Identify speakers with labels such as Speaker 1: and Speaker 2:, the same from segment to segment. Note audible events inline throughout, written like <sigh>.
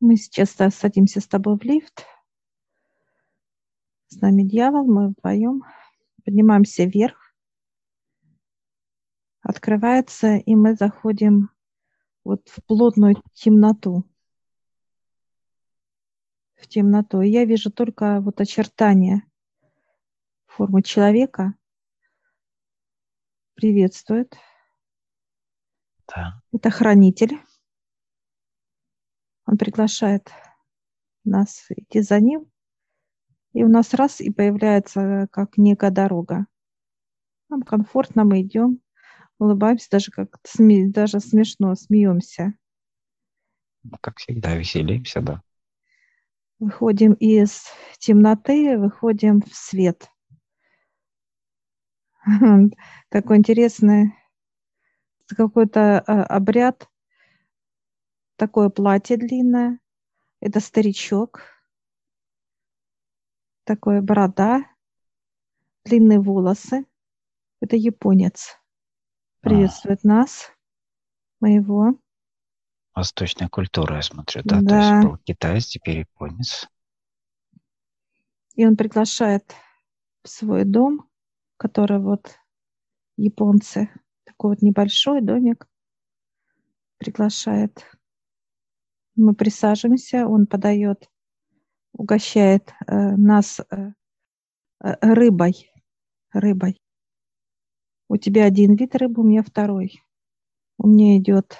Speaker 1: Мы сейчас садимся с тобой в лифт. С нами дьявол, мы вдвоем. Поднимаемся вверх. Открывается, и мы заходим вот в плотную темноту. В темноту. И я вижу только вот очертания формы человека. Приветствует.
Speaker 2: Да.
Speaker 1: Это хранитель. Он приглашает нас идти за ним. И у нас раз и появляется как некая дорога. Нам комфортно, мы идем, улыбаемся, даже как сме, даже смешно смеемся.
Speaker 2: Как всегда, веселимся, да.
Speaker 1: Выходим из темноты, выходим в свет. <laughs> Такой интересный какой-то а, обряд такое платье длинное. Это старичок. Такое борода, длинные волосы. Это японец. Приветствует а. нас, моего.
Speaker 2: Восточная культура, я смотрю, да? да. То есть был китаец, теперь японец.
Speaker 1: И он приглашает в свой дом, который вот японцы, такой вот небольшой домик, приглашает мы присаживаемся, он подает, угощает э, нас э, э, рыбой. Рыбой. У тебя один вид рыбы, у меня второй. У меня идет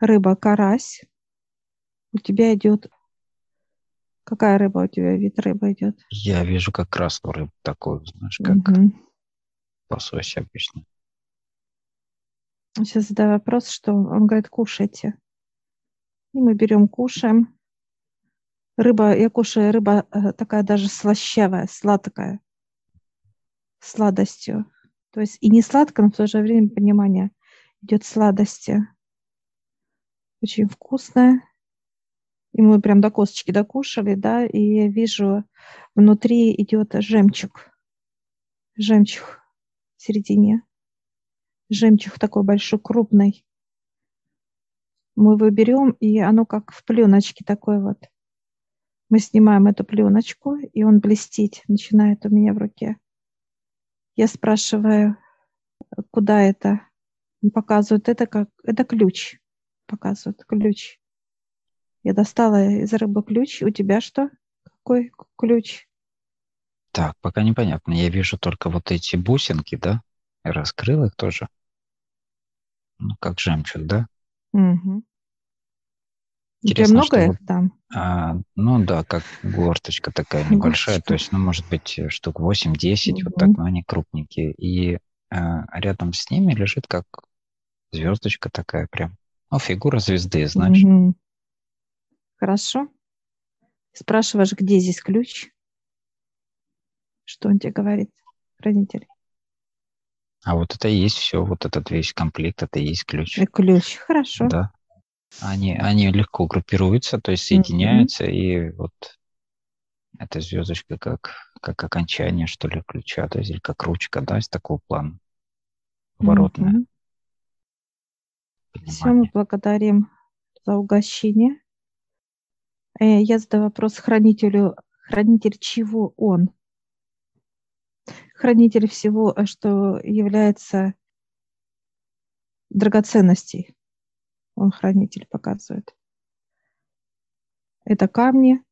Speaker 1: рыба карась. У тебя идет Какая рыба у тебя вид рыбы идет?
Speaker 2: Я вижу как красную рыбу такую, знаешь, как угу. лосось обычно.
Speaker 1: Сейчас задаю вопрос, что он говорит, кушайте. И мы берем, кушаем. Рыба, я кушаю, рыба э, такая даже слащавая, сладкая, сладостью. То есть и не сладко, но в то же время понимание идет сладости. Очень вкусная. И мы прям до косточки докушали, да, и я вижу, внутри идет жемчуг. Жемчуг в середине. Жемчуг такой большой, крупный мы его берем, и оно как в пленочке такой вот. Мы снимаем эту пленочку, и он блестеть начинает у меня в руке. Я спрашиваю, куда это? Он показывает, это как, это ключ. Показывает ключ. Я достала из рыбы ключ. У тебя что? Какой ключ?
Speaker 2: Так, пока непонятно. Я вижу только вот эти бусинки, да? Я раскрыл их тоже. Ну, как жемчуг, да?
Speaker 1: Угу. Интересно, много что их вот, там?
Speaker 2: А, ну да, как горточка такая небольшая, Горсточка. то есть, ну, может быть, э, штук 8-10, угу. вот так, но они крупненькие. И а, рядом с ними лежит как звездочка такая прям. Ну, фигура звезды, знаешь. Угу.
Speaker 1: Хорошо. Спрашиваешь, где здесь ключ? Что он тебе говорит, хранитель?
Speaker 2: А вот это и есть все, вот этот весь комплект, это и есть ключ. И
Speaker 1: ключ, хорошо.
Speaker 2: Да. Они, они легко группируются, то есть соединяются, mm-hmm. и вот эта звездочка как, как окончание, что ли, ключа, то есть или как ручка, да, из такого плана, поворотная.
Speaker 1: Mm-hmm. Все, мы благодарим за угощение. Э, я задаю вопрос хранителю. Хранитель чего он? Хранитель всего, э, что является драгоценностей он хранитель показывает. Это камни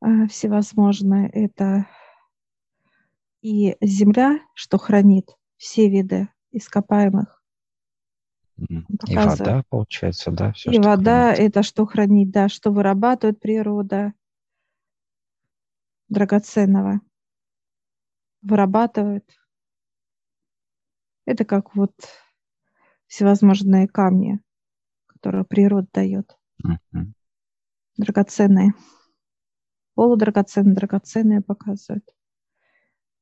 Speaker 1: э, всевозможные, это и земля, что хранит все виды ископаемых.
Speaker 2: И вода, получается, да?
Speaker 1: Все, и вода хранит. это что хранит, да, что вырабатывает природа драгоценного. Вырабатывает. Это как вот всевозможные камни, которые природа дает.
Speaker 2: Uh-huh.
Speaker 1: Драгоценные. Полудрагоценные, драгоценные показывают.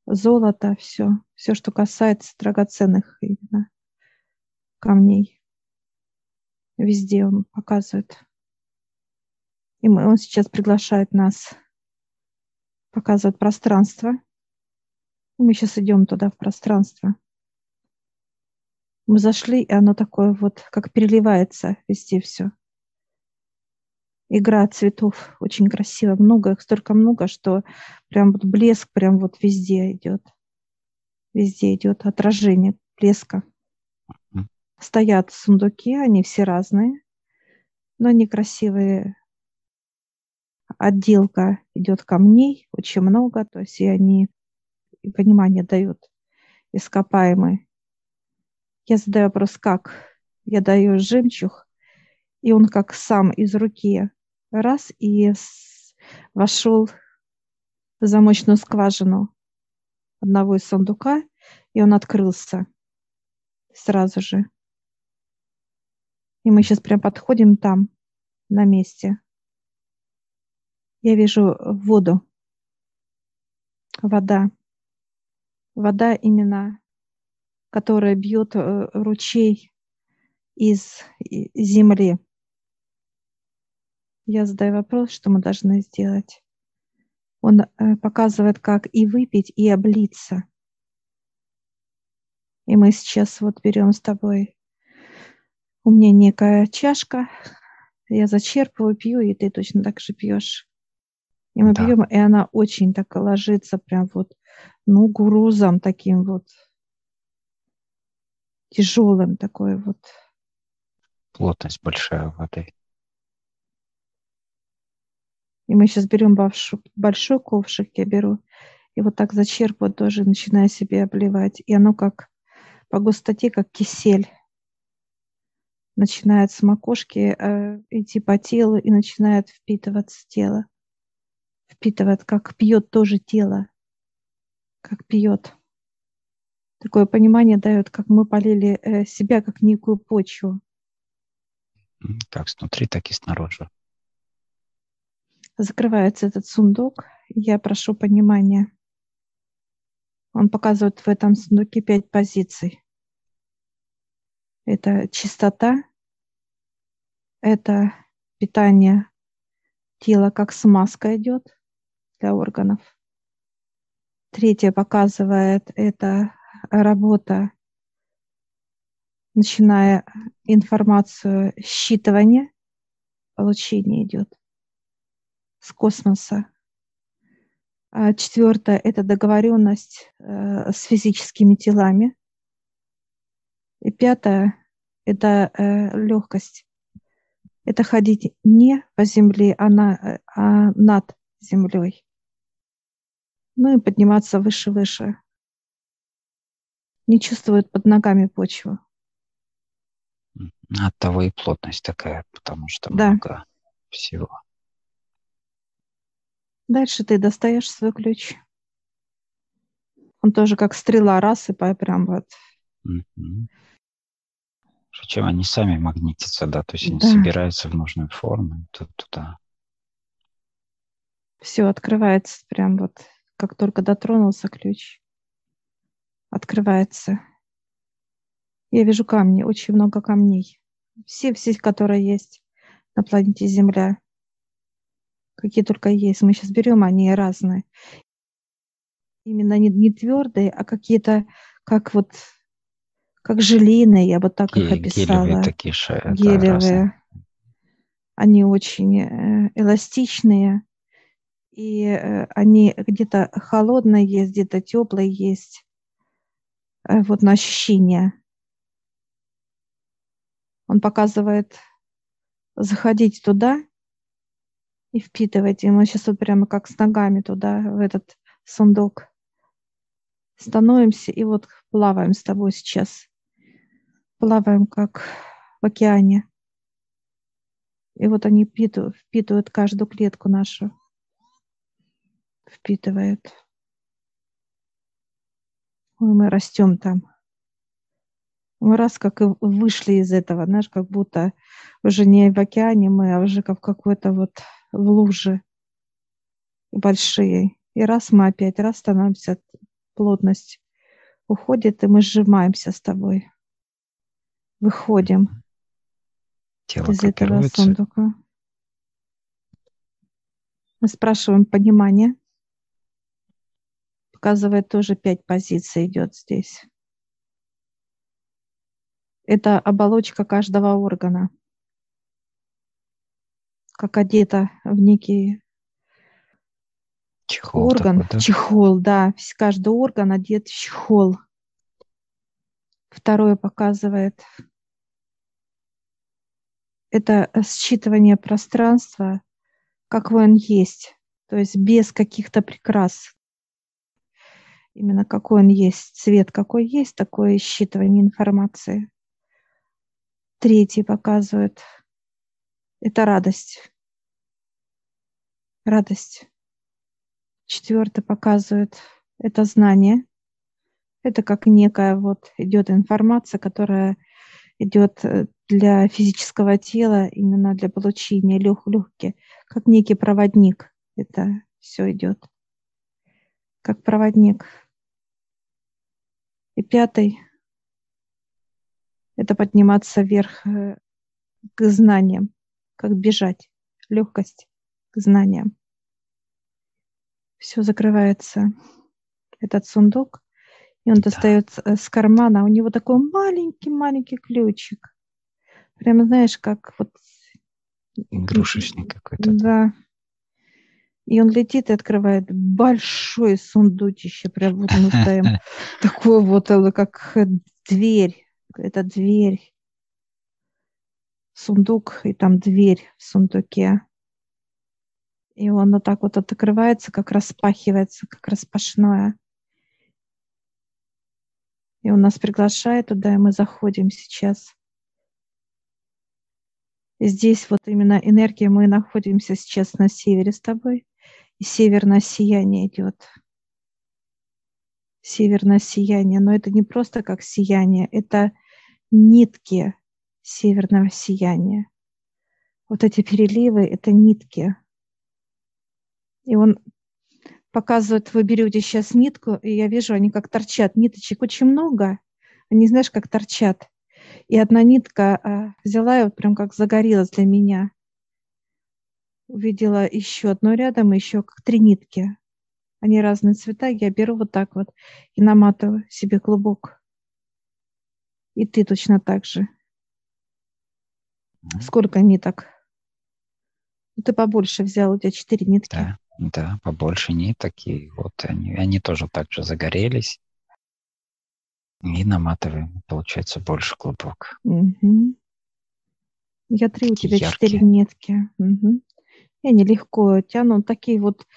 Speaker 1: Золото, все. Все, что касается драгоценных именно камней. Везде он показывает. И мы, он сейчас приглашает нас показывать пространство. Мы сейчас идем туда, в пространство. Мы зашли, и оно такое вот, как переливается везде все. игра цветов очень красиво, много их, столько много, что прям вот блеск прям вот везде идет. Везде идет отражение блеска. Стоят сундуки, они все разные, но они красивые. Отделка идет камней, очень много, то есть и они и понимание дают ископаемые. Я задаю вопрос, как? Я даю жемчуг, и он как сам из руки раз и вошел в замочную скважину одного из сундука, и он открылся сразу же. И мы сейчас прям подходим там, на месте. Я вижу воду. Вода. Вода именно, которая бьет э, ручей из земли. Я задаю вопрос, что мы должны сделать. Он э, показывает, как и выпить, и облиться. И мы сейчас вот берем с тобой, у меня некая чашка, я зачерпываю, пью, и ты точно так же пьешь. И мы да. пьем, и она очень так ложится, прям вот, ну, грузом таким вот, тяжелым такой вот.
Speaker 2: Плотность большая воды.
Speaker 1: И мы сейчас берем большой, большой ковшик, я беру, и вот так зачерпываю тоже, начинаю себе обливать. И оно как по густоте, как кисель. Начинает с макушки э, идти по телу и начинает впитываться тело. Впитывает, как пьет тоже тело. Как пьет. Такое понимание дает, как мы полили э, себя как некую почву.
Speaker 2: Как снутри, так и снаружи.
Speaker 1: Закрывается этот сундук. Я прошу понимания. Он показывает в этом сундуке пять позиций. Это чистота, это питание тела, как смазка идет для органов. Третье показывает это работа, начиная информацию считывания, получение идет с космоса. А четвертое – это договоренность э, с физическими телами. И пятое – это э, легкость. Это ходить не по земле, а, на, а над землей. Ну и подниматься выше-выше. Не чувствуют под ногами почву.
Speaker 2: От того и плотность такая, потому что да. много всего.
Speaker 1: Дальше ты достаешь свой ключ. Он тоже как стрела раз и прям вот.
Speaker 2: Угу. Причем они сами магнитятся, да, то есть они да. собираются в нужную форму туда.
Speaker 1: Все открывается прям вот, как только дотронулся ключ. Открывается. Я вижу камни, очень много камней. Все, все, которые есть на планете Земля какие только есть. Мы сейчас берем, они разные. Именно не, не твердые, а какие-то, как вот, как желейные, я бы так их описала.
Speaker 2: Гелевые такие
Speaker 1: Гелевые. Да, они очень э, эластичные. И э, они где-то холодные есть, где-то теплые есть. Э, вот на ощущение. Он показывает заходить туда и впитывать. И мы сейчас вот прямо как с ногами туда, в этот сундук становимся и вот плаваем с тобой сейчас. Плаваем как в океане. И вот они впитывают, впитывают каждую клетку нашу. Впитывают. Ой, мы растем там. Мы раз как и вышли из этого, знаешь, как будто уже не в океане мы, а уже как в какой-то вот в луже большие. И раз мы опять, раз становимся, плотность уходит, и мы сжимаемся с тобой. Выходим
Speaker 2: Тело из этого сундука.
Speaker 1: Мы спрашиваем понимание. Показывает тоже пять позиций идет здесь. Это оболочка каждого органа как одета в некий
Speaker 2: Чехол
Speaker 1: орган,
Speaker 2: такой, да?
Speaker 1: чехол, да, каждый орган одет в чехол. Второе показывает это считывание пространства, какой он есть, то есть без каких-то прикрас. Именно какой он есть, цвет какой есть, такое считывание информации. Третий показывает это радость. Радость. Четвертый показывает это знание. Это как некая вот идет информация, которая идет э, для физического тела, именно для получения лег легких, как некий проводник. Это все идет как проводник. И пятый – это подниматься вверх э, к знаниям, как бежать, легкость к знаниям. Все закрывается, этот сундук, и он да. достает э, с кармана, у него такой маленький-маленький ключик. Прямо знаешь, как вот...
Speaker 2: Игрушечный какой-то.
Speaker 1: Да. И он летит и открывает большой сундучище, прям вот мы стоим. <laughs> Такое вот, э, как дверь. Это дверь. Сундук, и там дверь в сундуке. И он вот так вот открывается, как распахивается, как распашное. И он нас приглашает туда, и мы заходим сейчас. И здесь вот именно энергия, мы находимся сейчас на севере с тобой, и северное сияние идет. Северное сияние, но это не просто как сияние, это нитки северного сияния. Вот эти переливы – это нитки. И он показывает, вы берете сейчас нитку, и я вижу, они как торчат. Ниточек очень много, они, знаешь, как торчат. И одна нитка а, взяла и вот прям как загорелась для меня. Увидела еще одну рядом, еще как три нитки. Они разные цвета, я беру вот так вот и наматываю себе клубок. И ты точно так же. Сколько ниток? Ты побольше взял, у тебя четыре нитки.
Speaker 2: Да. Да, побольше ниток, и вот они, они тоже так же загорелись. И наматываем, получается, больше клубок.
Speaker 1: Угу. Я три, у тебя четыре нитки. Угу. И они легко тянут, такие вот,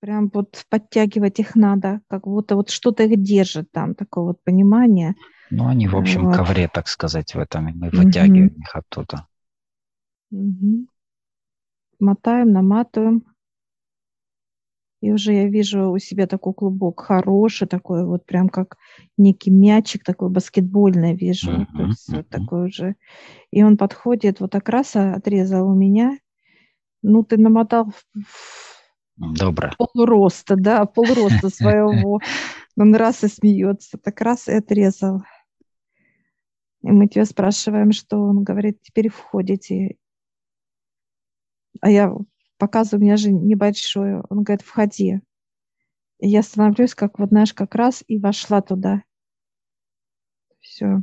Speaker 1: прям вот подтягивать их надо, как будто вот что-то их держит там, такое вот понимание.
Speaker 2: Ну, они, в общем, вот. ковре, так сказать, в этом, и мы вытягиваем угу. их оттуда.
Speaker 1: Угу. Мотаем, наматываем. И уже я вижу у себя такой клубок хороший, такой вот прям как некий мячик такой баскетбольный вижу. Uh-huh, То есть uh-huh. вот такой уже. И он подходит, вот так раз отрезал у меня. Ну, ты намотал
Speaker 2: Добро.
Speaker 1: полроста, да, полроста <laughs> своего. Он раз и смеется, так раз и отрезал. И мы тебя спрашиваем, что он говорит, теперь входите. А я показываю, у меня же небольшое. Он говорит, входи. И я становлюсь, как вот, знаешь, как раз и вошла туда. Все.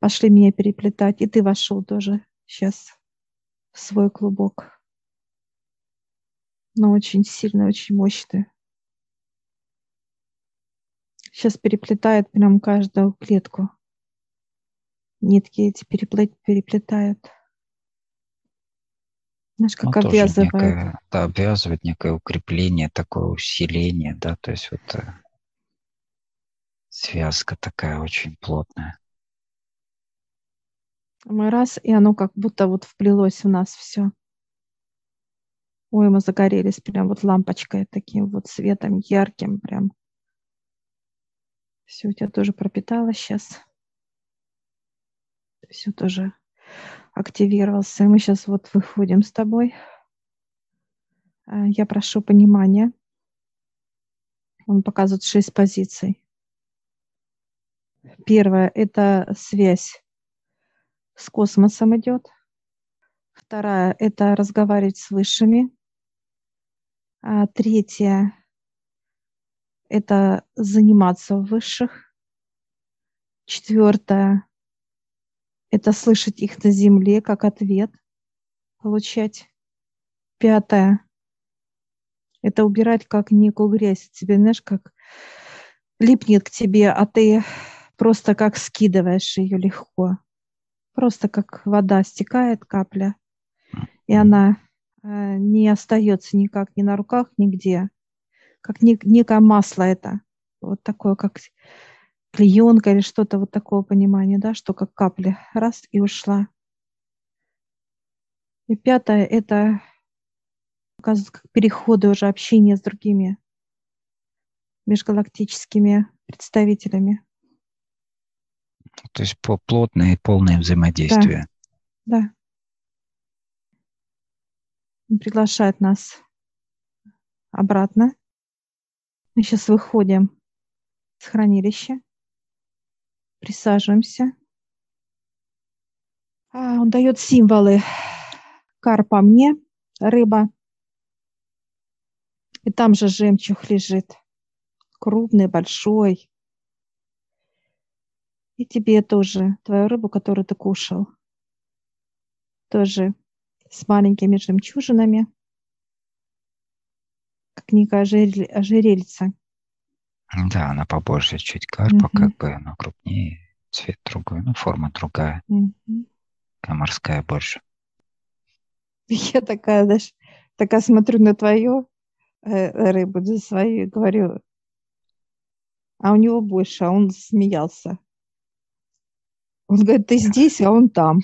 Speaker 1: Пошли меня переплетать. И ты вошел тоже сейчас свой клубок. Но очень сильный, очень мощный. Сейчас переплетает прям каждую клетку. Нитки эти переплет, переплетают. Знаешь, как ну, обвязывает.
Speaker 2: Некое, да, обвязывает некое укрепление, такое усиление, да, то есть вот э, связка такая очень плотная.
Speaker 1: Мы раз, и оно как будто вот вплелось в нас все. Ой, мы загорелись прям вот лампочкой таким вот светом ярким прям. Все у тебя тоже пропиталось сейчас. Все тоже активировался. Мы сейчас вот выходим с тобой. А, я прошу понимания. Он показывает шесть позиций. Первое – это связь с космосом идет. Вторая – это разговаривать с высшими. А третье – это заниматься в высших. Четвертое это слышать их на земле как ответ. получать. Пятое. Это убирать как некую грязь. Тебе, знаешь, как липнет к тебе, а ты просто как скидываешь ее легко. Просто как вода стекает капля, и она э, не остается никак ни на руках, нигде. Как не, некое масло это. Вот такое, как клеенка или что-то вот такого понимания, да, что как капля. Раз и ушла. И пятое – это, оказывается, как переходы уже общения с другими межгалактическими представителями.
Speaker 2: То есть по плотное и полное взаимодействие.
Speaker 1: Да. да. Приглашает нас обратно. Мы сейчас выходим с хранилища, присаживаемся. А, он дает символы. Карпа мне, рыба. И там же жемчуг лежит. Крупный, большой. И тебе тоже, твою рыбу, которую ты кушал. Тоже с маленькими жемчужинами, как некая ожерельца.
Speaker 2: Да, она побольше чуть карпа, угу. как бы, но крупнее, цвет другой, ну, форма другая. Угу. морская больше. <laughs>
Speaker 1: Я такая, знаешь, такая смотрю на твою э, рыбу, за свою, говорю, а у него больше, а он смеялся. Он говорит, ты здесь, а он там.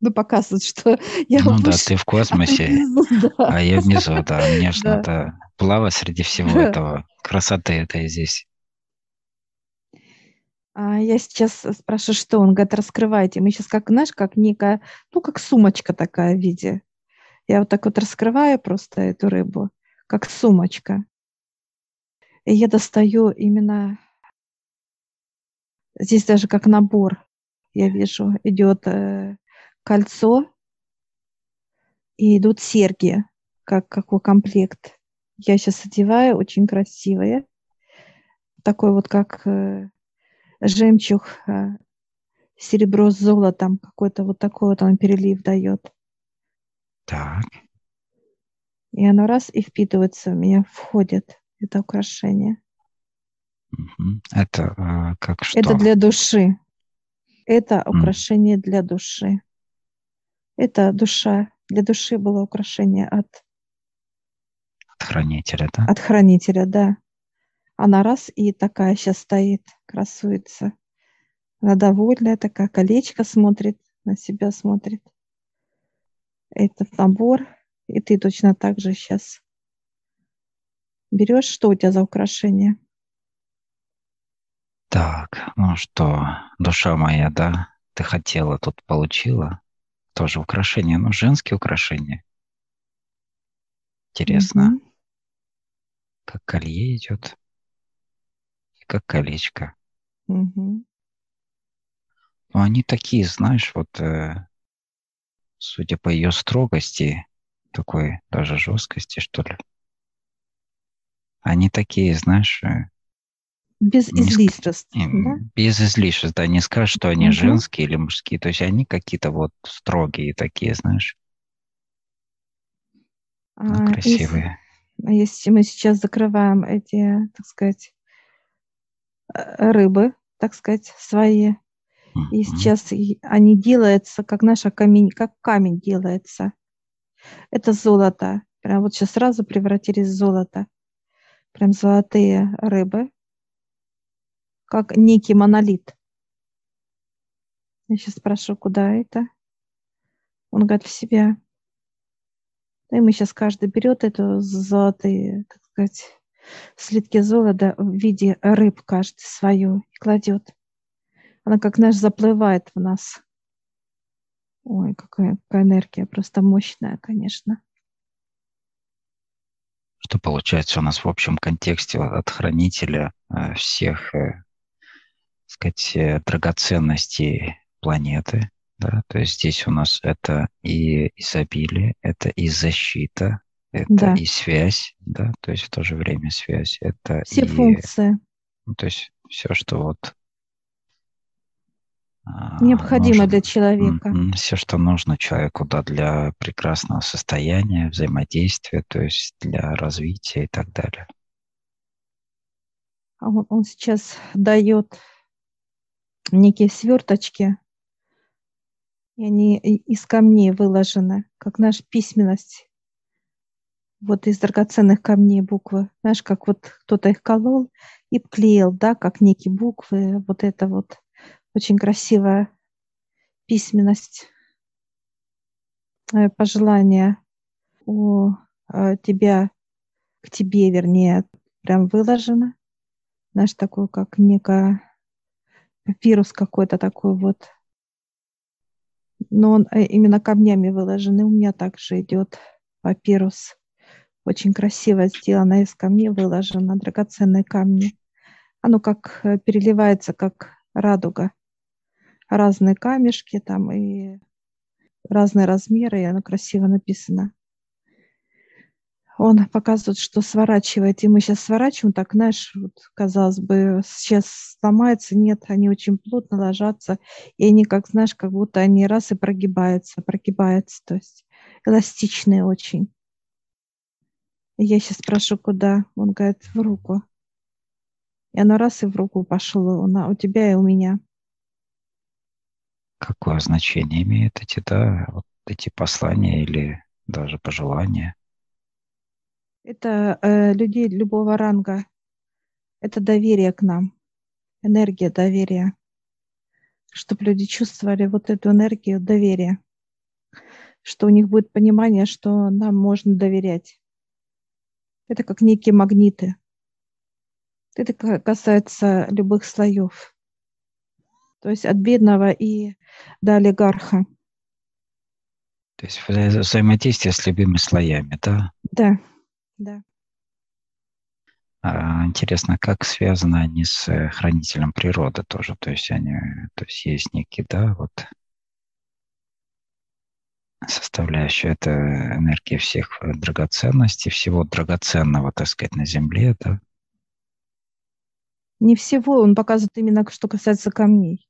Speaker 1: Ну, показывает, что <laughs> я
Speaker 2: Ну выше, да, ты в космосе, <laughs> а, я внизу, да. Мне же надо плавать среди всего <laughs> этого. Красоты этой здесь.
Speaker 1: А я сейчас спрашиваю, что он говорит, раскрывайте. Мы сейчас как, знаешь, как некая, ну, как сумочка такая в виде. Я вот так вот раскрываю просто эту рыбу, как сумочка. И я достаю именно здесь даже как набор, я вижу, идет э, кольцо и идут серьги, как какой комплект. Я сейчас одеваю, очень красивые. Такой вот как э, жемчуг, э, серебро с золотом, какой-то вот такой вот он перелив дает.
Speaker 2: Так.
Speaker 1: И оно раз и впитывается в меня, входит это украшение.
Speaker 2: Это э, как что?
Speaker 1: Это для души. Это украшение для души. Это душа. Для души было украшение от...
Speaker 2: От хранителя, да?
Speaker 1: От хранителя, да. Она раз и такая сейчас стоит, красуется. Она довольная, такая колечко смотрит, на себя смотрит. Этот набор. И ты точно так же сейчас берешь. Что у тебя за украшение?
Speaker 2: Так, ну что, душа моя, да, ты хотела, тут получила. Тоже украшение, ну, женские украшения. Интересно. Угу. Как колье идет. И как колечко.
Speaker 1: Угу.
Speaker 2: Ну, они такие, знаешь, вот, э, судя по ее строгости, такой даже жесткости, что ли. Они такие, знаешь, э,
Speaker 1: без излишеств.
Speaker 2: Да? Без излишеств, да. Не скажешь, что они угу. женские или мужские. То есть они какие-то вот строгие такие, знаешь. Ну, а, красивые.
Speaker 1: Если, если мы сейчас закрываем эти, так сказать, э, рыбы, так сказать, свои, угу. и сейчас они делаются, как наша камень, как камень делается. Это золото. Прям вот сейчас сразу превратились в золото. Прям золотые рыбы как некий монолит. Я сейчас спрошу, куда это? Он говорит, в себя. И мы сейчас каждый берет эту золотые, так сказать, слитки золота в виде рыб каждый свою и кладет. Она как, знаешь, заплывает в нас. Ой, какая, какая энергия, просто мощная, конечно.
Speaker 2: Что получается у нас в общем контексте от хранителя э, всех э, сказать, э, драгоценности планеты. Да? То есть здесь у нас это и изобилие, это и защита, это да. и связь, да, то есть в то же время связь, это
Speaker 1: все
Speaker 2: и,
Speaker 1: функции.
Speaker 2: Ну, то есть все, что вот а,
Speaker 1: Необходимо для человека.
Speaker 2: Все, что нужно человеку да, для прекрасного состояния, взаимодействия, то есть для развития и так далее.
Speaker 1: А он, он сейчас дает некие сверточки, и они из камней выложены, как наша письменность. Вот из драгоценных камней буквы. Знаешь, как вот кто-то их колол и клеил, да, как некие буквы. Вот это вот очень красивая письменность, э, пожелание у э, тебя, к тебе, вернее, прям выложено. Знаешь, такой, как некая папирус какой-то такой вот. Но он э, именно камнями выложен. И у меня также идет папирус. Очень красиво сделано из камней выложено, драгоценные камни. Оно как переливается, как радуга разные камешки там и разные размеры, и оно красиво написано. Он показывает, что сворачивает, и мы сейчас сворачиваем, так, знаешь, вот, казалось бы, сейчас сломается, нет, они очень плотно ложатся, и они, как, знаешь, как будто они раз и прогибаются, прогибаются, то есть эластичные очень. Я сейчас спрошу, куда? Он говорит, в руку. И оно раз и в руку пошло, у тебя и у меня
Speaker 2: какое значение имеют эти, да, вот эти послания или даже пожелания?
Speaker 1: Это э, людей любого ранга. Это доверие к нам, энергия доверия. Чтобы люди чувствовали вот эту энергию доверия. Что у них будет понимание, что нам можно доверять. Это как некие магниты. Это касается любых слоев то есть от бедного и до олигарха.
Speaker 2: То есть взаимодействие с любыми слоями, да?
Speaker 1: Да, да.
Speaker 2: А, интересно, как связаны они с э, хранителем природы тоже? То есть они, то есть есть некие, да, вот составляющая это энергия всех драгоценностей, всего драгоценного, так сказать, на Земле, да?
Speaker 1: Не всего, он показывает именно, что касается камней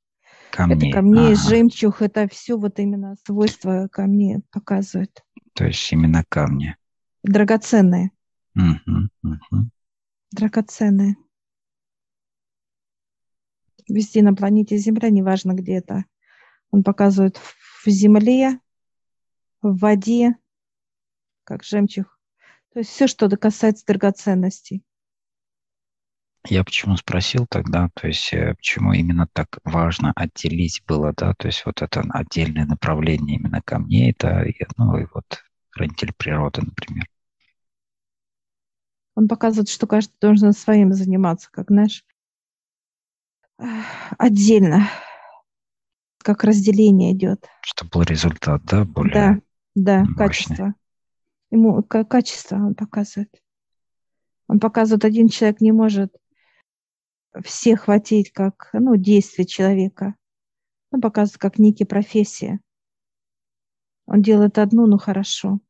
Speaker 2: камней.
Speaker 1: Это камней, ага. жемчуг, это все вот именно свойства камней показывает.
Speaker 2: То есть именно камни.
Speaker 1: Драгоценные.
Speaker 2: Угу, угу.
Speaker 1: Драгоценные. Везде на планете Земля, неважно где это. Он показывает в земле, в воде, как жемчуг. То есть все, что касается драгоценностей.
Speaker 2: Я почему спросил тогда, то есть э, почему именно так важно отделить было, да, то есть вот это отдельное направление именно камней, да, и, ну и вот хранитель природы, например.
Speaker 1: Он показывает, что каждый должен своим заниматься, как, знаешь, отдельно, как разделение идет.
Speaker 2: Чтобы был результат, да, более
Speaker 1: Да, да, мощный. качество. Ему качество он показывает. Он показывает, один человек не может все хватить как ну, действие человека. Он показывает как некие профессии. Он делает одну, ну хорошо.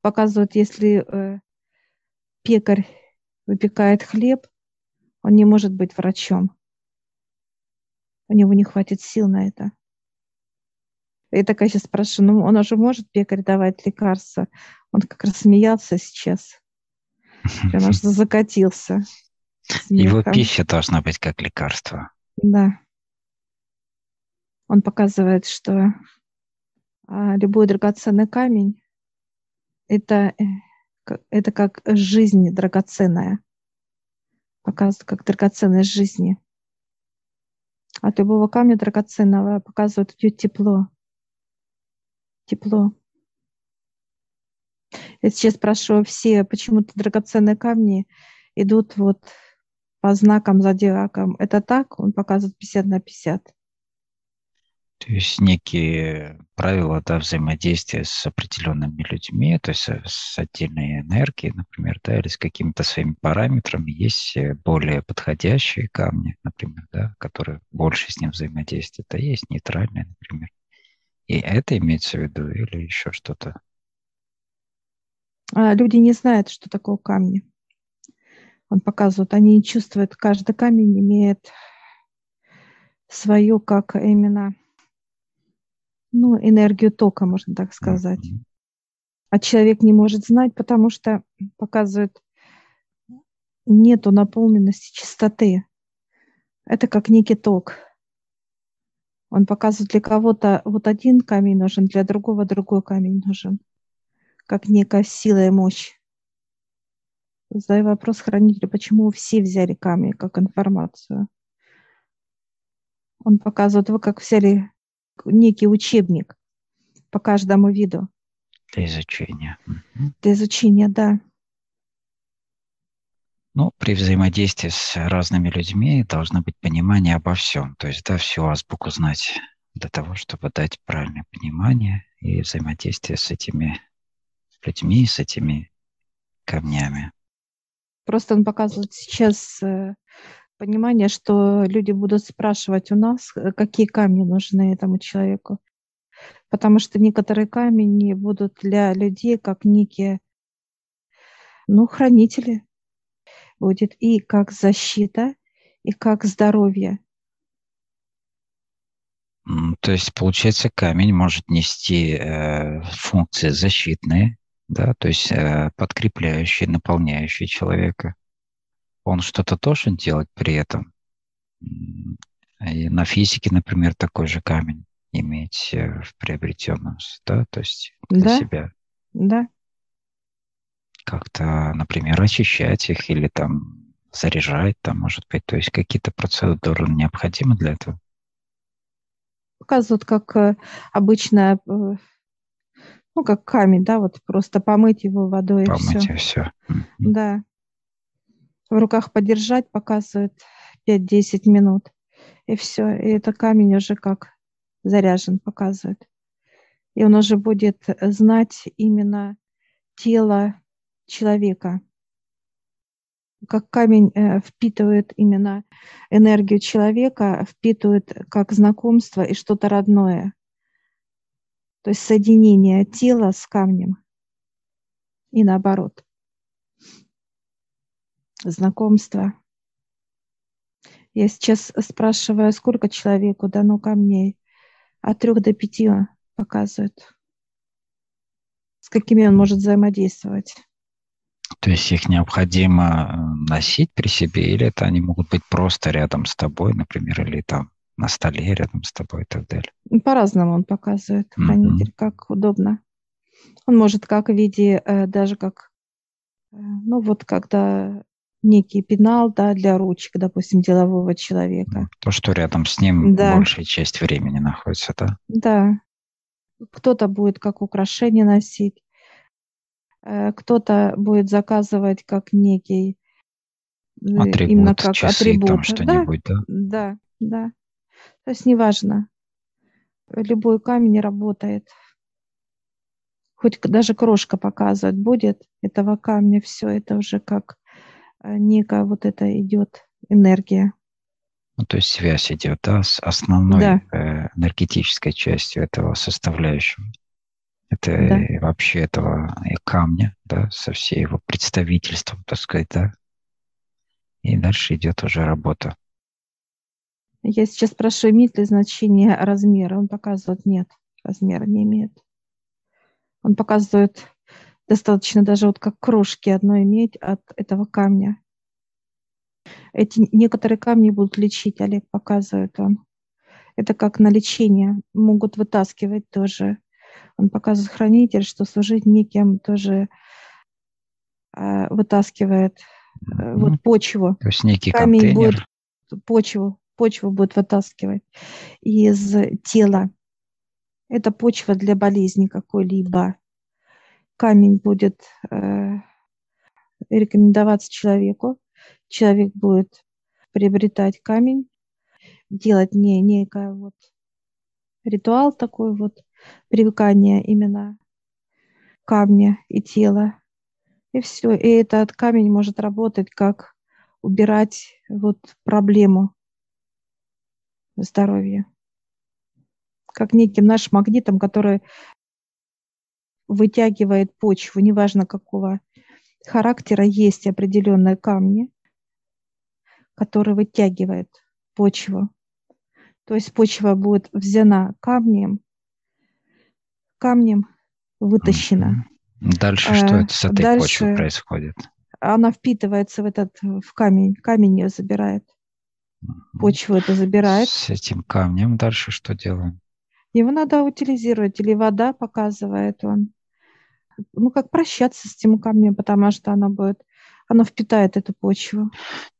Speaker 1: Показывает, если э, пекарь выпекает хлеб, он не может быть врачом. У него не хватит сил на это. Я такая сейчас спрашиваю, ну он уже может пекарь давать лекарства? Он как раз смеялся сейчас. <laughs> Прям аж закатился.
Speaker 2: Его пища должна быть как лекарство.
Speaker 1: Да. Он показывает, что любой драгоценный камень это, э, это как жизнь драгоценная. Показывает, как драгоценность жизни. От любого камня драгоценного показывает идет тепло. Тепло. Я сейчас спрашиваю все, почему-то драгоценные камни идут вот по знакам зодиакам. Это так? Он показывает 50 на 50.
Speaker 2: То есть некие правила да, взаимодействия с определенными людьми, то есть с отдельной энергией, например, да, или с какими-то своими параметрами, есть э, более подходящие камни, например, да, которые больше с ним взаимодействуют, а есть нейтральные, например. И это имеется в виду или еще что-то?
Speaker 1: А, люди не знают, что такое камни он показывает, они чувствуют, каждый камень имеет свою, как именно, ну, энергию тока, можно так сказать. А человек не может знать, потому что показывает нету наполненности чистоты. Это как некий ток. Он показывает для кого-то вот один камень нужен, для другого другой камень нужен. Как некая сила и мощь. Задаю вопрос хранителю, почему все взяли камни как информацию. Он показывает, вы как взяли некий учебник по каждому виду.
Speaker 2: Для изучения.
Speaker 1: Для изучения, да.
Speaker 2: Ну, при взаимодействии с разными людьми должно быть понимание обо всем. То есть, да, всю азбуку знать для того, чтобы дать правильное понимание и взаимодействие с этими людьми, с этими камнями.
Speaker 1: Просто он показывает сейчас э, понимание, что люди будут спрашивать у нас, э, какие камни нужны этому человеку. Потому что некоторые камни будут для людей как некие, ну, хранители, будет и как защита, и как здоровье.
Speaker 2: То есть, получается, камень может нести э, функции защитные, да, то есть э, подкрепляющие, наполняющие человека. Он что-то должен делать при этом. И на физике, например, такой же камень иметь э, в приобретенном, да, то есть для
Speaker 1: да?
Speaker 2: себя.
Speaker 1: Да
Speaker 2: как-то, например, очищать их или там заряжать, там, может быть, то есть какие-то процедуры необходимы для этого?
Speaker 1: Показывают, как э, обычно, э, ну, как камень, да, вот просто помыть его водой
Speaker 2: помыть
Speaker 1: и все.
Speaker 2: и все.
Speaker 1: Да. В руках подержать показывает 5-10 минут. И все. И это камень уже как заряжен показывает. И он уже будет знать именно тело человека. Как камень э, впитывает именно энергию человека, впитывает как знакомство и что-то родное. То есть соединение тела с камнем. И наоборот. Знакомство. Я сейчас спрашиваю, сколько человеку дано камней. От трех до пяти показывают. С какими он может взаимодействовать.
Speaker 2: То есть их необходимо э, носить при себе, или это они могут быть просто рядом с тобой, например, или там на столе рядом с тобой и так далее?
Speaker 1: По-разному он показывает, хранитель, mm-hmm. как удобно. Он может как в виде, э, даже как, э, ну вот когда некий пенал, да, для ручек, допустим, делового человека.
Speaker 2: То, что рядом с ним да. большая часть времени находится, да?
Speaker 1: Да. Кто-то будет как украшение носить, Э, кто-то будет заказывать как некий
Speaker 2: э, атрибут, именно как часы, атрибут. Там что-нибудь, да?
Speaker 1: Да, да. То есть неважно. Любой камень работает. Хоть даже крошка показывать будет этого камня, все это уже как некая вот это идет энергия.
Speaker 2: Ну, то есть связь идет, да, с основной да. энергетической частью этого составляющего это да. вообще этого камня, да, со всей его представительством, так сказать, да. И дальше идет уже работа.
Speaker 1: Я сейчас спрашиваю, имеет ли значение размера. Он показывает, нет, размера не имеет. Он показывает, достаточно даже вот как крошки одно иметь от этого камня. Эти некоторые камни будут лечить, Олег показывает он. Это как на лечение. Могут вытаскивать тоже он показывает хранитель, что служить неким тоже э, вытаскивает э, вот почву.
Speaker 2: То есть некий Камень контейнер.
Speaker 1: будет почву, почву будет вытаскивать из тела. Это почва для болезни какой-либо. Камень будет э, рекомендоваться человеку. Человек будет приобретать камень, делать не некое вот ритуал такой вот, привыкание именно камня и тела. И все. И этот камень может работать как убирать вот проблему здоровья. Как неким нашим магнитом, который вытягивает почву, неважно какого характера, есть определенные камни, которые вытягивают почву. То есть почва будет взята камнем, камнем вытащена.
Speaker 2: Дальше что это с этой Дальше почвой происходит?
Speaker 1: Она впитывается в этот в камень, камень ее забирает. Почву это забирает.
Speaker 2: С этим камнем дальше что делаем?
Speaker 1: Его надо утилизировать, или вода показывает он. Ну, как прощаться с этим камнем, потому что оно будет, оно впитает эту почву.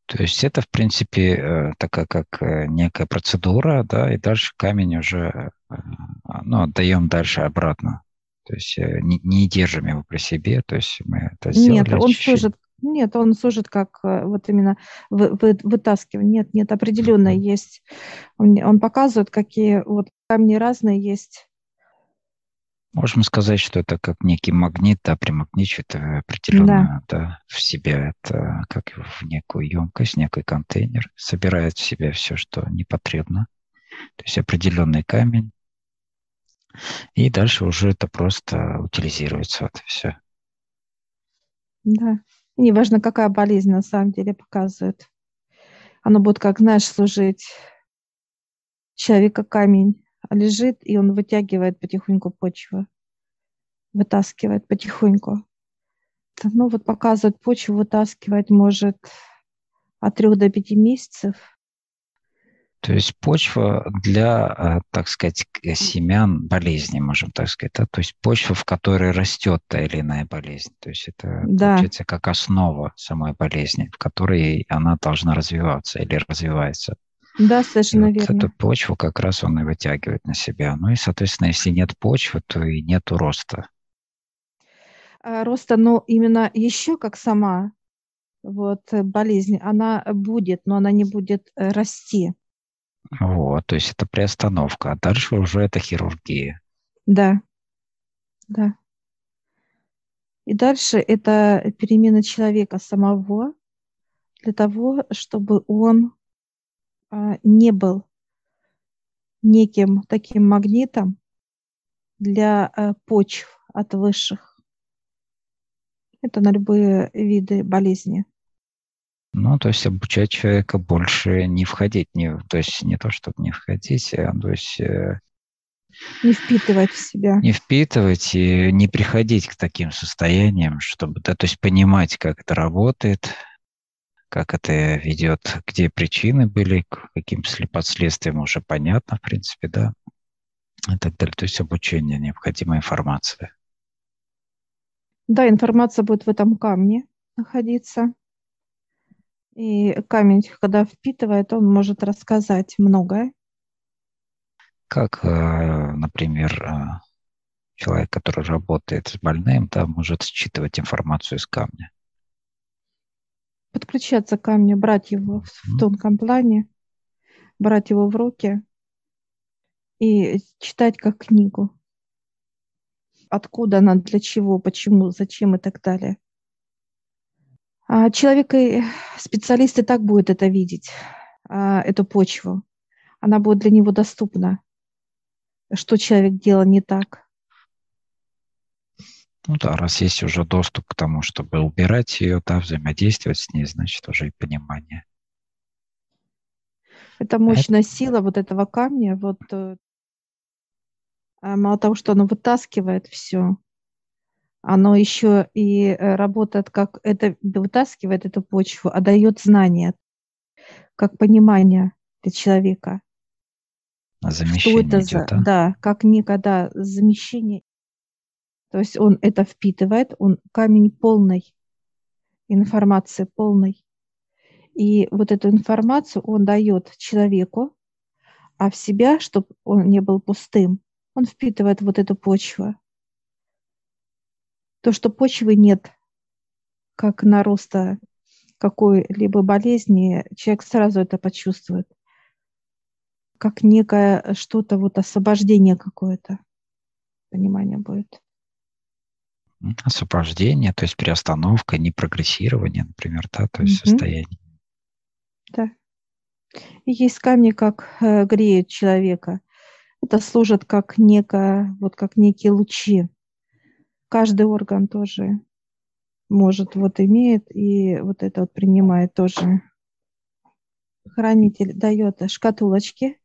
Speaker 2: То есть это, в принципе, э, такая как э, некая процедура, да, и дальше камень уже, э, ну, отдаем дальше обратно. То есть не, не держим его при себе, то есть мы это сделали.
Speaker 1: Нет, он служит, нет, он служит как вот именно вы, вы, вытаскивание. Нет, нет, определенно mm-hmm. есть. Он, он показывает, какие вот камни разные есть.
Speaker 2: Можем сказать, что это как некий магнит, да, примагничивает определенно да. Да, в себя, это как в некую емкость, некий контейнер, собирает в себя все, что непотребно. То есть определенный камень. И дальше уже это просто утилизируется, вот и все.
Speaker 1: Да. И неважно, какая болезнь на самом деле показывает. Оно будет, как, знаешь, служить человека камень лежит, и он вытягивает потихоньку почву, вытаскивает потихоньку. Ну вот показывает почву, вытаскивать может от трех до пяти месяцев.
Speaker 2: То есть почва для, э, так сказать, семян болезни, можем так сказать, да? то есть почва, в которой растет та или иная болезнь. То есть это да. получается как основа самой болезни, в которой она должна развиваться или развивается.
Speaker 1: Да, совершенно
Speaker 2: вот
Speaker 1: верно.
Speaker 2: Эту почву как раз он и вытягивает на себя. Ну и, соответственно, если нет почвы, то и нет роста.
Speaker 1: А, роста, но именно еще как сама вот э, болезнь, она будет, но она не будет э, расти.
Speaker 2: Вот, то есть это приостановка, а дальше уже это хирургия.
Speaker 1: Да, да. И дальше это перемена человека самого для того, чтобы он не был неким таким магнитом для э, почв от высших. Это на любые виды болезни.
Speaker 2: Ну, то есть обучать человека больше не входить, не, то есть не то, чтобы не входить, а то есть э,
Speaker 1: не впитывать в себя.
Speaker 2: Не впитывать и не приходить к таким состояниям, чтобы, да, то есть понимать, как это работает, как это ведет, где причины были, к каким последствиям уже понятно, в принципе, да, и так далее. То есть обучение, необходимая информация.
Speaker 1: Да, информация будет в этом камне находиться. И камень, когда впитывает, он может рассказать многое.
Speaker 2: Как, э, например, э, человек, который работает с больным, да, может считывать информацию из камня
Speaker 1: подключаться к камню, брать его в тонком плане, брать его в руки и читать как книгу. Откуда она, для чего, почему, зачем и так далее. А человек и специалист и так будет это видеть, а, эту почву. Она будет для него доступна. Что человек делал не так –
Speaker 2: ну да, раз есть уже доступ к тому, чтобы убирать ее, да, взаимодействовать с ней, значит, уже и понимание.
Speaker 1: Это мощная Это... сила вот этого камня. Вот э, а мало того, что оно вытаскивает все, оно еще и э, работает как это вытаскивает эту почву, а дает знания, как понимание для человека.
Speaker 2: Замещение что это идет, за,
Speaker 1: да? да, как никогда замещение то есть он это впитывает, он камень полный, информации полной. И вот эту информацию он дает человеку, а в себя, чтобы он не был пустым, он впитывает вот эту почву. То, что почвы нет, как нароста какой-либо болезни, человек сразу это почувствует. Как некое что-то, вот освобождение какое-то, понимание будет
Speaker 2: освобождение, то есть приостановка, не прогрессирование, например, да, то есть состояние.
Speaker 1: Да. И есть камни, как э, греют человека. Это служит как некое, вот как некие лучи. Каждый орган тоже может, вот имеет, и вот это вот принимает тоже. Хранитель дает шкатулочки,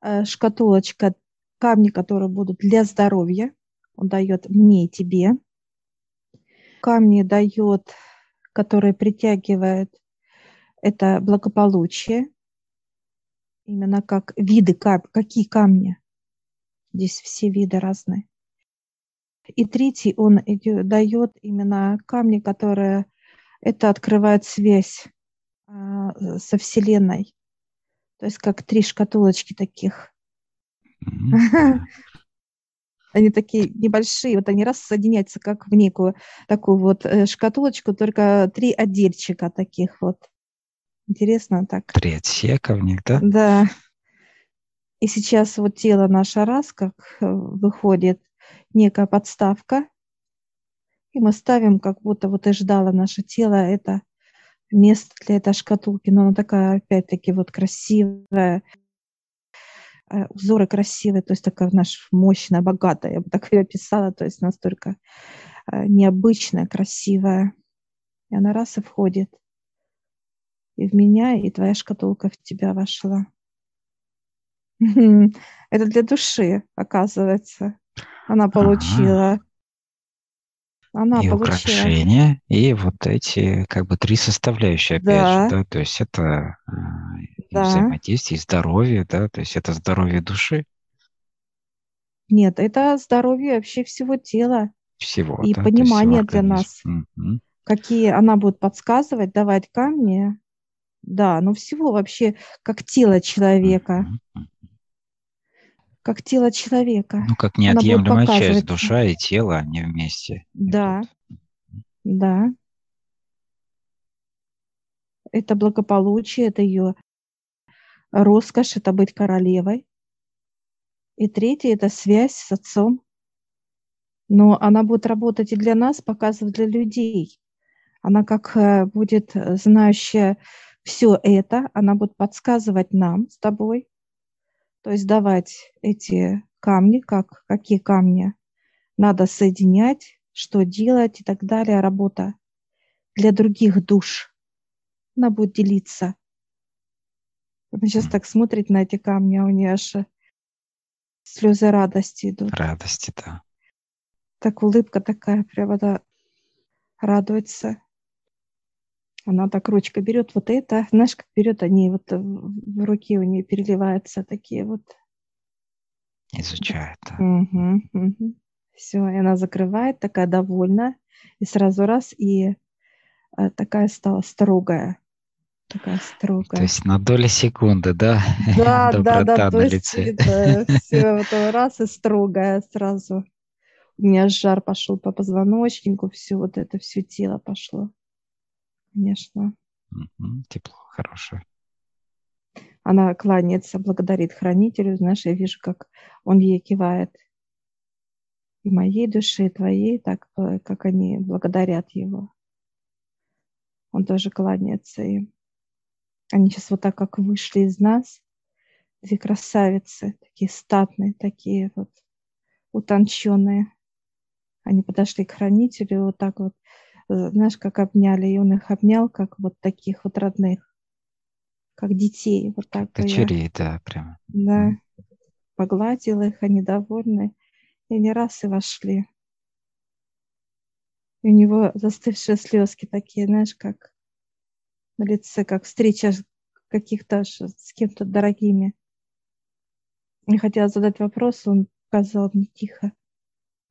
Speaker 1: э, шкатулочка, камни, которые будут для здоровья. Он дает мне и тебе. Камни дает, которые притягивают, это благополучие. Именно как виды, какие камни. Здесь все виды разные. И третий, он дает именно камни, которые это открывает связь а, со Вселенной. То есть как три шкатулочки таких. <laughs> Они такие небольшие, вот они раз соединяются как в некую такую вот э, шкатулочку, только три отдельчика таких вот. Интересно так.
Speaker 2: Три отсека в них, да?
Speaker 1: Да. И сейчас вот тело наше раз, как э, выходит некая подставка, и мы ставим, как будто вот и ждало наше тело это место для этой шкатулки, но она такая, опять-таки, вот красивая, узоры красивые, то есть такая наша мощная, богатая, я бы так <laughs> ее описала, то есть настолько э, необычная, красивая. И она раз и входит и в меня, и твоя шкатулка в тебя вошла. Это для души, оказывается. Она получила. Ага.
Speaker 2: Она и получила. украшения, и вот эти как бы три составляющие, опять да. же, да, то есть это э, да. взаимодействие, здоровье, да, то есть это здоровье души.
Speaker 1: Нет, это здоровье вообще всего тела.
Speaker 2: Всего,
Speaker 1: И
Speaker 2: да?
Speaker 1: понимание для нас. Угу. Какие она будет подсказывать, давать камни, да, ну всего вообще как тело человека. Как тело человека.
Speaker 2: Ну, как неотъемлемая часть, душа и тело, они вместе.
Speaker 1: Да, да. Это благополучие, это ее роскошь, это быть королевой. И третье – это связь с отцом. Но она будет работать и для нас, показывать для людей. Она как э, будет знающая все это она будет подсказывать нам с тобой, то есть давать эти камни, как, какие камни надо соединять, что делать и так далее, работа для других душ. Она будет делиться. Она сейчас так смотрит на эти камни, а у нее аж слезы радости идут.
Speaker 2: Радости, да.
Speaker 1: Так улыбка такая, прямо да, радуется. Она так ручка берет вот это, знаешь, как берет, они вот в руке у нее переливаются такие вот.
Speaker 2: Изучает, да.
Speaker 1: Угу, угу. Все, и она закрывает, такая довольна, и сразу раз, и а, такая стала строгая. Такая строгая.
Speaker 2: То есть на доли секунды, да?
Speaker 1: Да, <laughs> да, да, то есть это, все, <laughs> вот раз и строгая сразу. У меня жар пошел по позвоночнику, все вот это, все тело пошло конечно.
Speaker 2: Тепло, хорошее.
Speaker 1: Она кланяется, благодарит хранителю. Знаешь, я вижу, как он ей кивает. И моей душе, и твоей, так э, как они благодарят его. Он тоже кланяется им. Они сейчас вот так как вышли из нас, две красавицы, такие статные, такие вот утонченные. Они подошли к хранителю, вот так вот Э, знаешь, как обняли, и он их обнял, как вот таких вот родных, как детей, вот так.
Speaker 2: Дочерей, я, да, прям.
Speaker 1: Да, погладил их, они довольны, и не раз и вошли. И у него застывшие слезки такие, знаешь, как на лице, как встреча каких-то с кем-то дорогими. Я хотела задать вопрос, он сказал мне тихо.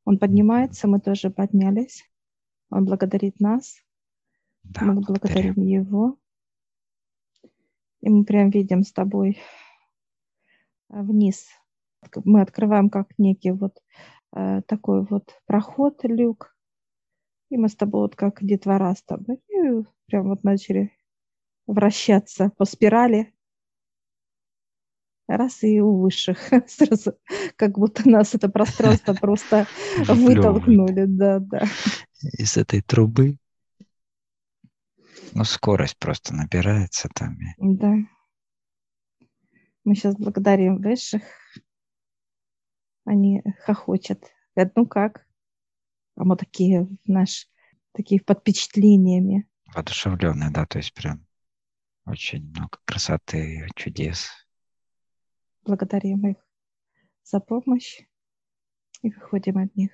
Speaker 1: Он поднимается, мы тоже поднялись. Он благодарит нас. Да, мы благодарим благодарю. Его. И мы прям видим с тобой э, вниз. Мы открываем как некий вот э, такой вот проход, люк. И мы с тобой вот как детвора с тобой. И прям вот начали вращаться по спирали. Раз и у высших <laughs> сразу, как будто нас это пространство <laughs> просто вытолкнули. Да, да
Speaker 2: из этой трубы. Ну, скорость просто набирается там.
Speaker 1: Да. Мы сейчас благодарим высших. Они хохочет. Говорят, ну как? А мы такие, наш, такие под впечатлениями.
Speaker 2: Воодушевленные, да, то есть прям очень много красоты, чудес.
Speaker 1: благодарим их за помощь и выходим от них.